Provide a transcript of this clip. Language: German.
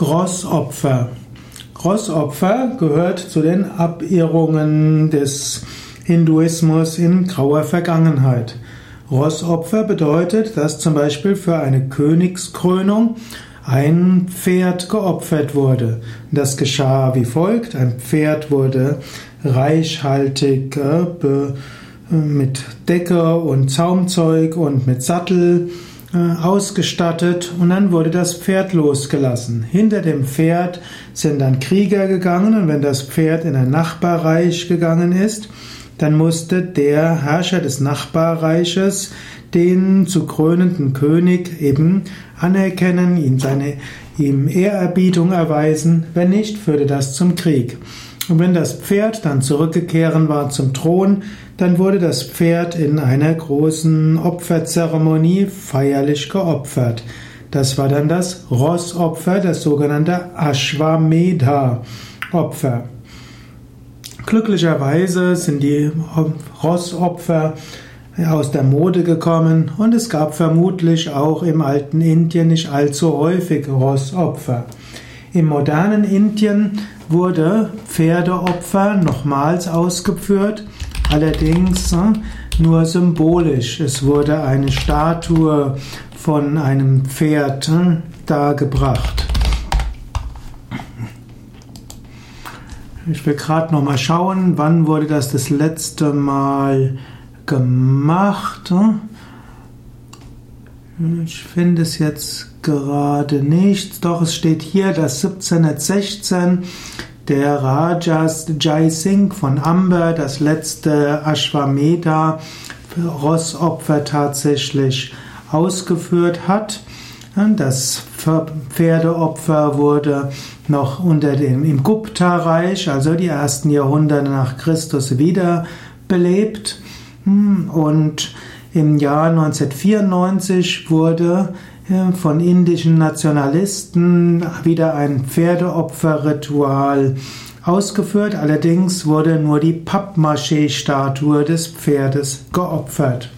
Rossopfer. Rossopfer gehört zu den Abirrungen des Hinduismus in grauer Vergangenheit. Rossopfer bedeutet, dass zum Beispiel für eine Königskrönung ein Pferd geopfert wurde. Das geschah wie folgt. Ein Pferd wurde reichhaltig äh, mit Decke und Zaumzeug und mit Sattel ausgestattet und dann wurde das Pferd losgelassen. Hinter dem Pferd sind dann Krieger gegangen und wenn das Pferd in ein Nachbarreich gegangen ist, dann musste der Herrscher des Nachbarreiches den zu krönenden König eben anerkennen, ihm seine ihm Ehrerbietung erweisen, wenn nicht, führte das zum Krieg. Und wenn das Pferd dann zurückgekehren war zum Thron, dann wurde das Pferd in einer großen Opferzeremonie feierlich geopfert. Das war dann das Rossopfer, das sogenannte Ashwamedha-Opfer. Glücklicherweise sind die Rossopfer aus der Mode gekommen und es gab vermutlich auch im alten Indien nicht allzu häufig Rossopfer. Im modernen Indien wurde Pferdeopfer nochmals ausgeführt, allerdings äh, nur symbolisch. Es wurde eine Statue von einem Pferd äh, dargebracht. Ich will gerade noch mal schauen, wann wurde das das letzte Mal gemacht. Äh? Ich finde es jetzt gerade nicht. Doch es steht hier, dass 1716 der Rajas Jai Singh von Amber das letzte Ashwamedha Rossopfer tatsächlich ausgeführt hat. Das Pferdeopfer wurde noch unter dem im Gupta-Reich, also die ersten Jahrhunderte nach Christus, wiederbelebt. Hm, und im Jahr 1994 wurde von indischen Nationalisten wieder ein Pferdeopferritual ausgeführt. Allerdings wurde nur die Pappmaché-Statue des Pferdes geopfert.